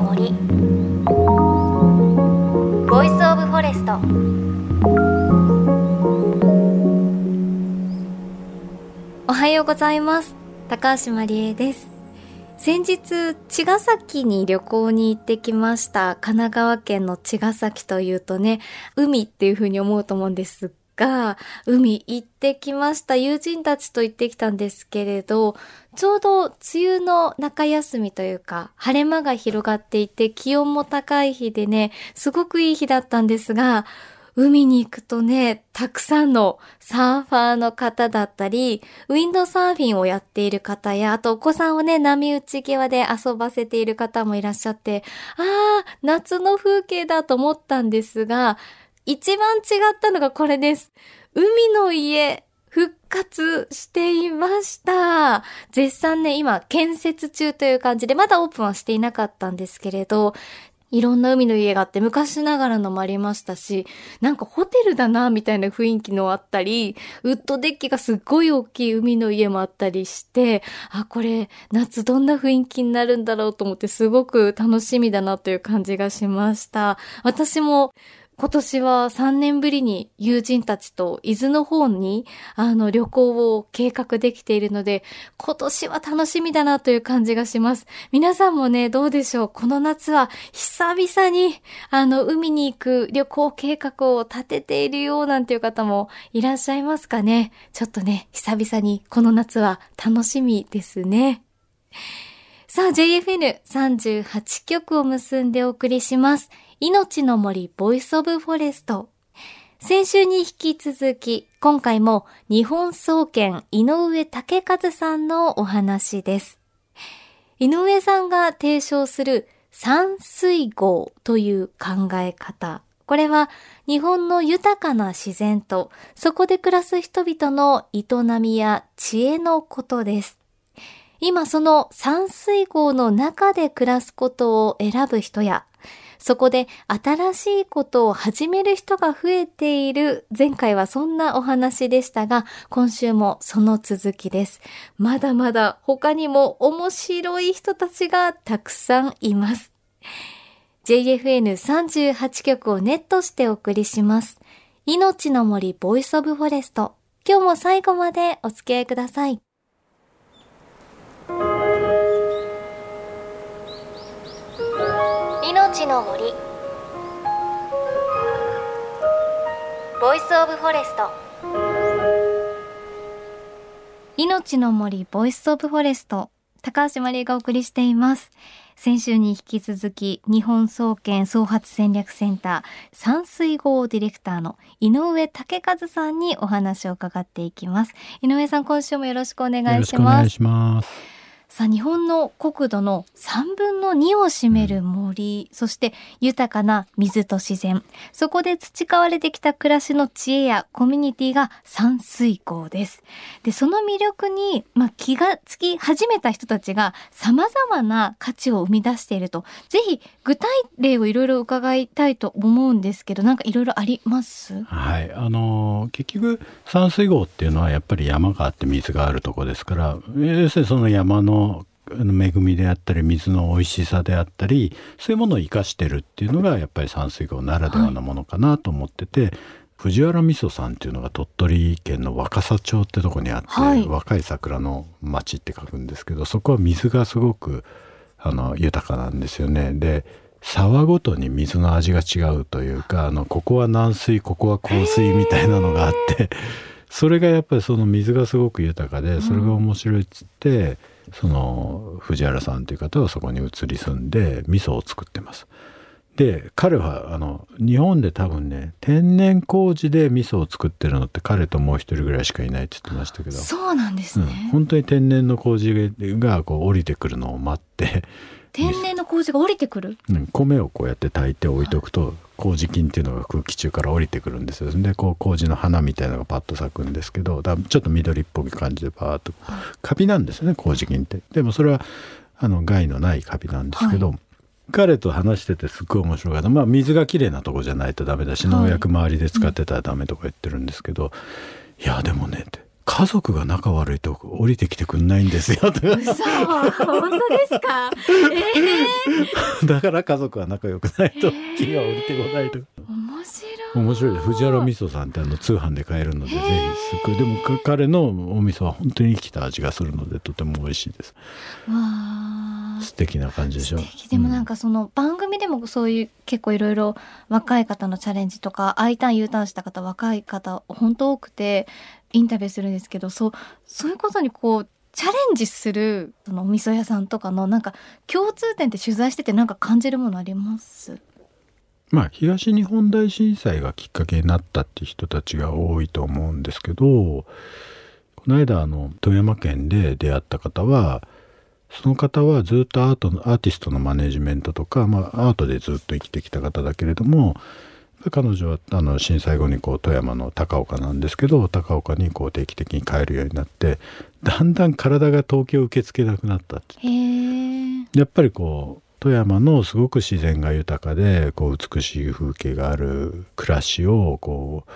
の森 Voice of Forest おはようございます。高橋万里恵です。先日茅ヶ崎に旅行に行ってきました。神奈川県の茅ヶ崎というとね海っていう風に思うと思うんですが、海行ってきました。友人たちと行ってきたんですけれど、ちょうど梅雨の中休みというか、晴れ間が広がっていて、気温も高い日でね、すごくいい日だったんですが、海に行くとね、たくさんのサーファーの方だったり、ウィンドサーフィンをやっている方や、あとお子さんをね、波打ち際で遊ばせている方もいらっしゃって、ああ、夏の風景だと思ったんですが、一番違ったのがこれです。海の家、復活していました。絶賛ね、今、建設中という感じで、まだオープンはしていなかったんですけれど、いろんな海の家があって昔ながらのもありましたし、なんかホテルだな、みたいな雰囲気のあったり、ウッドデッキがすっごい大きい海の家もあったりして、あ、これ夏どんな雰囲気になるんだろうと思ってすごく楽しみだなという感じがしました。私も今年は3年ぶりに友人たちと伊豆の方にあの旅行を計画できているので、今年は楽しみだなという感じがします。皆さんもね、どうでしょうこの夏は久々にあの海に行く旅行計画を立てているようなんていう方もいらっしゃいますかねちょっとね、久々にこの夏は楽しみですね。さあ、JFN38 曲を結んでお送りします。命の森 Voice of Forest。先週に引き続き、今回も日本総研井上岳一さんのお話です。井上さんが提唱する山水郷という考え方。これは日本の豊かな自然とそこで暮らす人々の営みや知恵のことです。今その山水号の中で暮らすことを選ぶ人やそこで新しいことを始める人が増えている。前回はそんなお話でしたが、今週もその続きです。まだまだ他にも面白い人たちがたくさんいます。JFN38 曲をネットしてお送りします。命の森 Voice of Forest。今日も最後までお付き合いください。命の森。 Voice of Forest。命の森 Voice of Forest。高橋万里恵がお送りしています。先週に引き続き日本総研創発戦略センター山水郷ディレクターの井上岳一さんにお話を伺っていきます。井上さん今週もよろしくお願いしますさあ日本の国土の3分の2を占める森、うん、そして豊かな水と自然。そこで培われてきた暮らしの知恵やコミュニティが山水港です。でその魅力に、まあ、気がつき始めた人たちが様々な価値を生み出していると。ぜひ具体例をいろいろ伺いたいと思うんですけどなんかいろいろあります？はい。あの結局山水港っていうのはやっぱり山があって水があるとこですから要するにその山の恵みであったり水の美味しさであったりそういうものを生かしてるっていうのがやっぱり山水郷ならではのものかなと思ってて、はい、藤原味噌さんっていうのが鳥取県の若狭町ってとこにあって、はい、若い桜の町って書くんですけどそこは水がすごくあの豊かなんですよね。で沢ごとに水の味が違うというかあのここは軟水ここは硬水みたいなのがあってそれがやっぱりその水がすごく豊かでそれが面白いっつって。うんその藤原さんという方はそこに移り住んで味噌を作ってます。で彼はあの日本で多分ね天然麹で味噌を作ってるのって彼ともう一人ぐらいしかいないって言ってましたけど。そうなんですね、うん、本当に天然の麹がこう降りてくるのを待って天然の麹が降りてくる、うん、米をこうやって炊いて置いとくと、麹菌っていうのが空気中から降りてくるんですよ。でこう麹の花みたいなのがパッと咲くんですけどだちょっと緑っぽい感じでパーッとカビなんですよね麹菌って。でもそれはあの害のないカビなんですけど、はい、彼と話しててすっごい面白かった。まあ水がきれいなとこじゃないとダメだし農薬周りで使ってたらダメとか言ってるんですけど、はい、いやでもねって家族が仲悪いと降りてきてくんないんですよ。嘘。本当ですか？えだから家族は仲良くないと木が降りてこないと。面白い。面白い藤原味噌さんってあの通販で買えるのでぜひすっごい。でもか彼のお味噌は本当に生きた味がするのでとても美味しいです。わあ。素敵な感じでしょ？素敵。でもなんかその番組でもそういう結構いろいろ若い方のチャレンジとか I ターン U ターンした方若い方本当多くてインタビューするんですけどそうそういうことにこうチャレンジするそのお味噌屋さんとかのなんか共通点って取材しててなんか感じるものあります？まあ東日本大震災がきっかけになったって人たちが多いと思うんですけどこの間あの富山県で出会った方はその方はずっとアートのアーティストのマネジメントとか、まあ、アートでずっと生きてきた方だけれども彼女はあの震災後にこう富山の高岡なんですけど高岡にこう定期的に帰るようになってだんだん体が東京を受け付けなくなったって。やっぱりこう富山のすごく自然が豊かでこう美しい風景がある暮らしをこう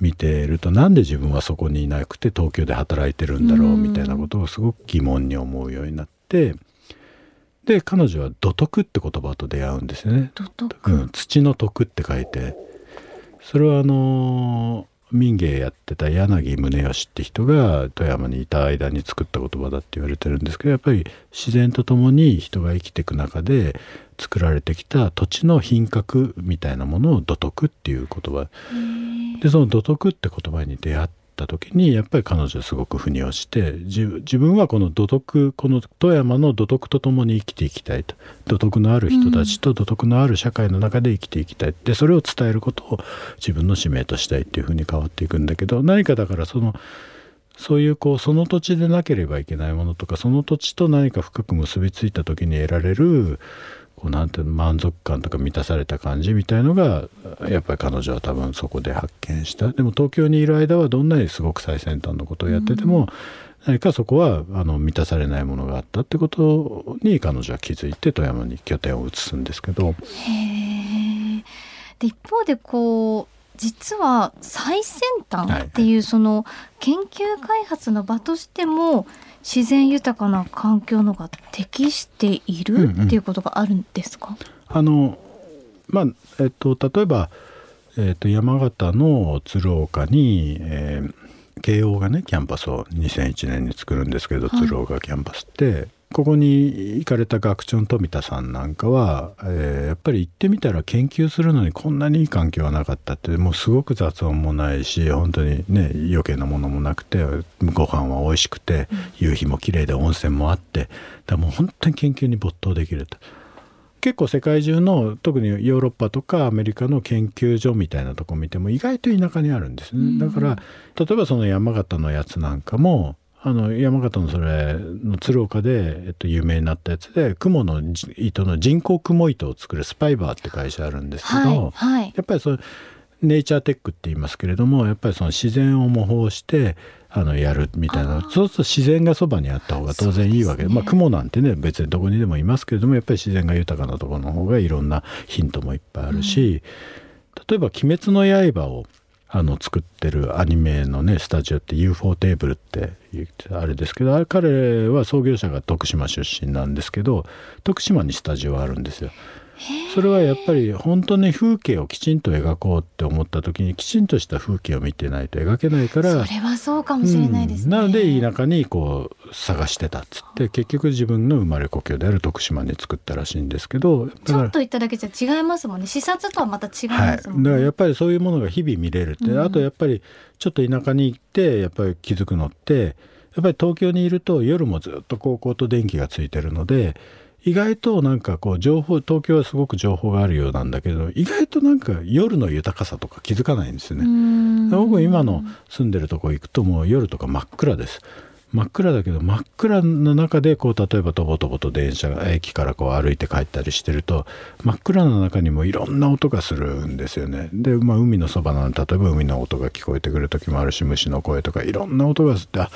見ているとなんで自分はそこにいなくて東京で働いてるんだろうみたいなことをすごく疑問に思うようになってで彼女は「土徳」って言葉と出会うんですよね。どどうん、土の徳って書いて。それはあの民芸やってた柳宗悦って人が富山にいた間に作った言葉だって言われてるんですけどやっぱり自然とともに人が生きていく中で作られてきた土地の品格みたいなものを土徳っていう言葉。でその土徳って言葉に出会った時にやっぱり彼女はすごく腑に落ちて自自分はこの土徳この富山の土徳とともに生きていきたいと。土徳のある人たちと土徳のある社会の中で生きていきたい。でそれを伝えることを自分の使命としたいっていうふうに変わっていくんだけど何かだからそのそういうこうその土地でなければいけないものとかその土地と何か深く結びついた時に得られるこうなんて満足感とか満たされた感じみたいのがやっぱり彼女は多分そこで発見した。でも東京にいる間はどんなにすごく最先端のことをやってても、何かそこはあの満たされないものがあったってことに彼女は気づいて富山に拠点を移すんですけど。へえ。で一方でこう実は最先端っていうその研究開発の場としても自然豊かな環境のが適しているうんうん。っていうことがあるんですか、あのまあえっと例えば、えっと、山形の鶴岡に、えー慶応がねキャンパスを2001年に作るんですけど、はい。鶴岡キャンパスってここに行かれた学長の富田さんなんかは、えーやっぱり行ってみたら研究するのにこんなにいい環境はなかったってもうすごく雑音もないし本当にね余計なものもなくてご飯は美味しくて、夕日も綺麗で温泉もあってだもう本当に研究に没頭できると。結構世界中の特にヨーロッパとかアメリカの研究所みたいなとこ見ても意外と田舎にあるんですね、だから例えばその山形のやつなんかもあの山形のそれの鶴岡で、えっと、有名になったやつで雲の糸の人工雲糸を作るスパイバーって会社あるんですけど、はいはい。やっぱりそうネイチャーテックって言いますけれどもやっぱりその自然を模倣してあのやるみたいなそうすると自然がそばにあった方が当然いいわけでね。まあ雲なんてね別にどこにでもいますけれどもやっぱり自然が豊かなところの方がいろんなヒントもいっぱいあるし、例えば「鬼滅の刃」をあの作ってるアニメのねスタジオって UFO テーブルってあれですけど彼は創業者が徳島出身なんですけど徳島にスタジオあるんですよ。それはやっぱり本当に風景をきちんと描こうって思った時にきちんとした風景を見てないと描けないからそれはそうかもしれないですね、うんなので田舎にこう探してたっつって結局自分の生まれ故郷である徳島に作ったらしいんですけどちょっと言っただけじゃ違いますもんね。視察とはまた違いはい、だますもんね、からやっぱりそういうものが日々見れるって、うんあとやっぱりちょっと田舎に行ってやっぱり気づくのってやっぱり東京にいると夜もずっと高校と電気がついてるので意外となんかこう情報東京はすごく情報があるようなんだけど意外となんか夜の豊かさとか気づかないんですよね。うん僕今の住んでるとこ行くともう夜とか真っ暗です。真っ暗だけど真っ暗の中でこう例えばとぼとぼと電車が駅からこう歩いて帰ったりしてると真っ暗の中にもいろんな音がするんですよね。で、まあ、海のそばなので例えば海の音が聞こえてくる時もあるし虫の声とかいろんな音がすってあ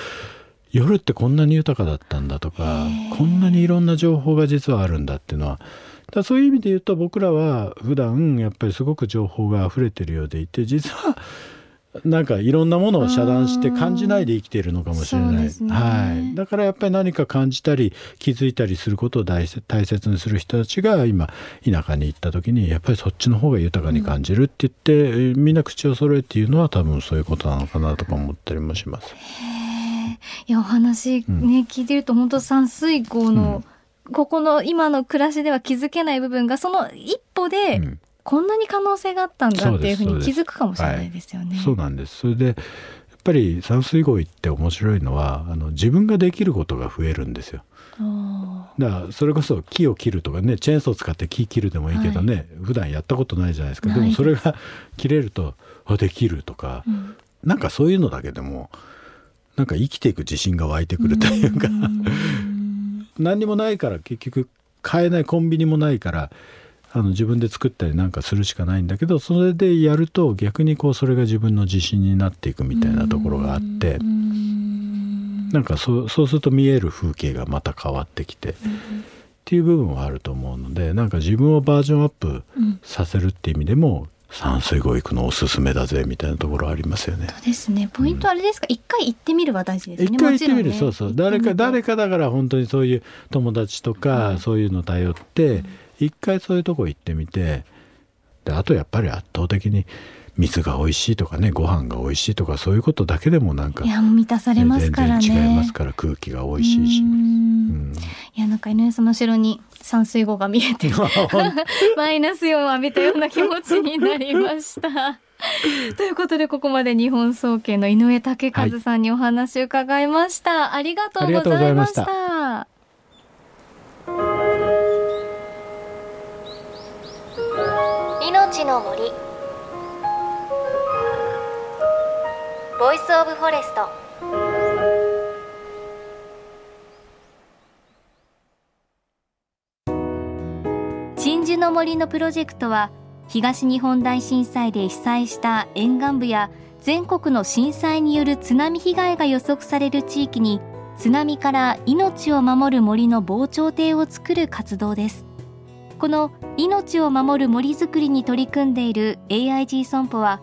夜ってこんなに豊かだったんだとかこんなにいろんな情報が実はあるんだっていうのはだそういう意味で言うと僕らは普段やっぱりすごく情報が溢れてるようでいて実はなんかいろんなものを遮断して感じないで生きているのかもしれない、ね、はい、だからやっぱり何か感じたり気づいたりすることを大大切にする人たちが今田舎に行った時にやっぱりそっちの方が豊かに感じるって言って、うん、みんな口を揃えて言うのは多分そういうことなのかなとか思ったりもします。いやお話ね、うん、聞いてると本当山水郷の、うん、ここの今の暮らしでは気づけない部分がその一歩で、こんなに可能性があったんだっていうふうに気づくかもしれないですよね。そうなんです。それでやっぱり山水合意って面白いのはあの自分ができることが増えるんですよ。だからそれこそ木を切るとかねチェーンソー使って木切るでもいいけどね、はい、普段やったことないじゃないですか。でもそれが切れるとあできるとか、うん、なんかそういうのだけでもなんか生きていく自信が湧いてくるというか。何にもないから結局買えないコンビニもないからあの自分で作ったりなんかするしかないんだけどそれでやると逆にこうそれが自分の自信になっていくみたいなところがあってなんかそうそうすると見える風景がまた変わってきて。っていう部分はあると思うのでなんか自分をバージョンアップさせるっていう意味でも、山水湖行くのおすすめだぜみたいなところありますよね。そうですね。ポイントあれですか？一、うん、回行ってみるは大事ですね。一回行ってみる、ね、そうそう。誰か誰かだから本当にそういう友達とか、そういうの頼って、うん一回そういうとこ行ってみてであとやっぱり圧倒的に水が美味しいとかねご飯が美味しいとかそういうことだけでもなんかいや満たされますからね。全然違いますから空気が美味しいし、うん、いやなんか井上さんの後ろに山水郷が見えて マイナスイオンを浴びたような気持ちになりました。ということでここまで日本総研の井上岳一さんにお話を伺いました、はい、ありがとうございました。命の森 Voice of Forest。鎮守の森のプロジェクトは東日本大震災で被災した沿岸部や全国の震災による津波被害が予測される地域に津波から命を守る森の防潮堤を作る活動です。この命を守る森づくりに取り組んでいる AIG 損保は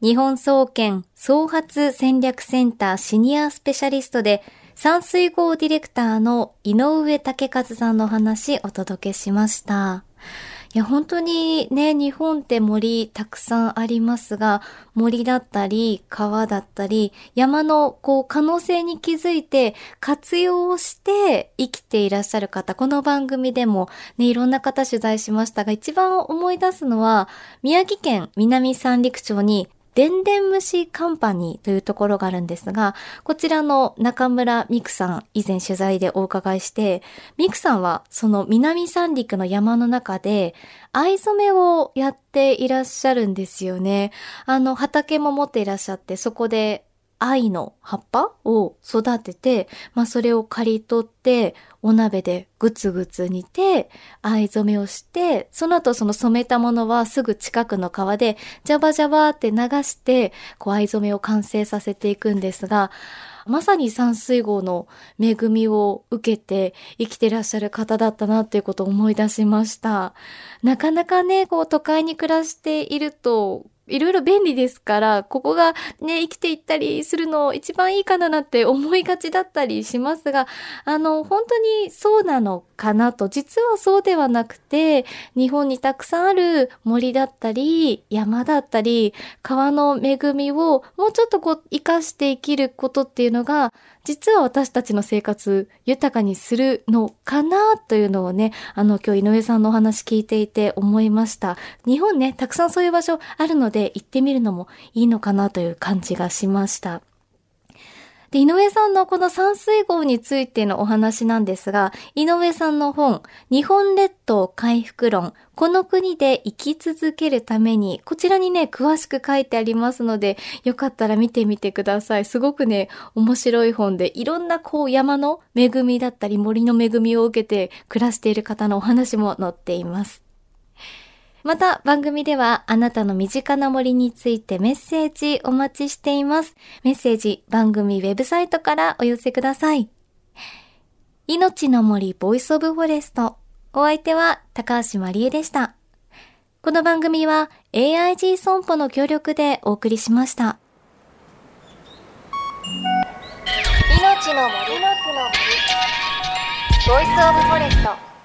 日本総研創発戦略センターシニアスペシャリストで山水号ディレクターの井上武和さんの話お届けしました。いや、本当にね、日本って森たくさんありますが、森だったり、川だったり、山のこう可能性に気づいて活用して生きていらっしゃる方、この番組でもね、いろんな方取材しましたが、一番思い出すのは、宮城県南三陸町にでんでん虫カンパニーというところがあるんですが、こちらの中村美久さん、以前取材でお伺いして、美久さんはその南三陸の山の中で、藍染めをやっていらっしゃるんですよね。あの、畑も持っていらっしゃって、そこで愛の葉っぱを育てて、まあそれを刈り取って、お鍋でぐつぐつ煮て、藍染めをして、その後その染めたものはすぐ近くの川で、ジャバジャバって流して、こう藍染めを完成させていくんですが、まさに山水号の恵みを受けて生きてらっしゃる方だったなっていうことを思い出しました。なかなかね、こう都会に暮らしていると、いろいろ便利ですから、ここがね、生きていったりするの一番いいかななんて思いがちだったりしますが、あの、本当にそうなのかなと、実はそうではなくて、日本にたくさんある森だったり、山だったり、川の恵みをもうちょっとこう、活かして生きることっていうのが、実は私たちの生活豊かにするのかなというのをね、あの今日井上さんのお話聞いていて思いました。日本ね、たくさんそういう場所あるので行ってみるのもいいのかなという感じがしました。で、井上さんのこの山水号についてのお話なんですが、井上さんの本、日本列島回復論、この国で生き続けるために、こちらにね、詳しく書いてありますので、よかったら見てみてください。すごくね、面白い本で、いろんなこう山の恵みだったり森の恵みを受けて暮らしている方のお話も載っています。また番組ではあなたの身近な森についてメッセージお待ちしています。メッセージ番組ウェブサイトからお寄せください。命の森 Voice of Forest。お相手は高橋万里恵でした。この番組は AIG 損保の協力でお送りしました。命の森の森 Voice of Forest。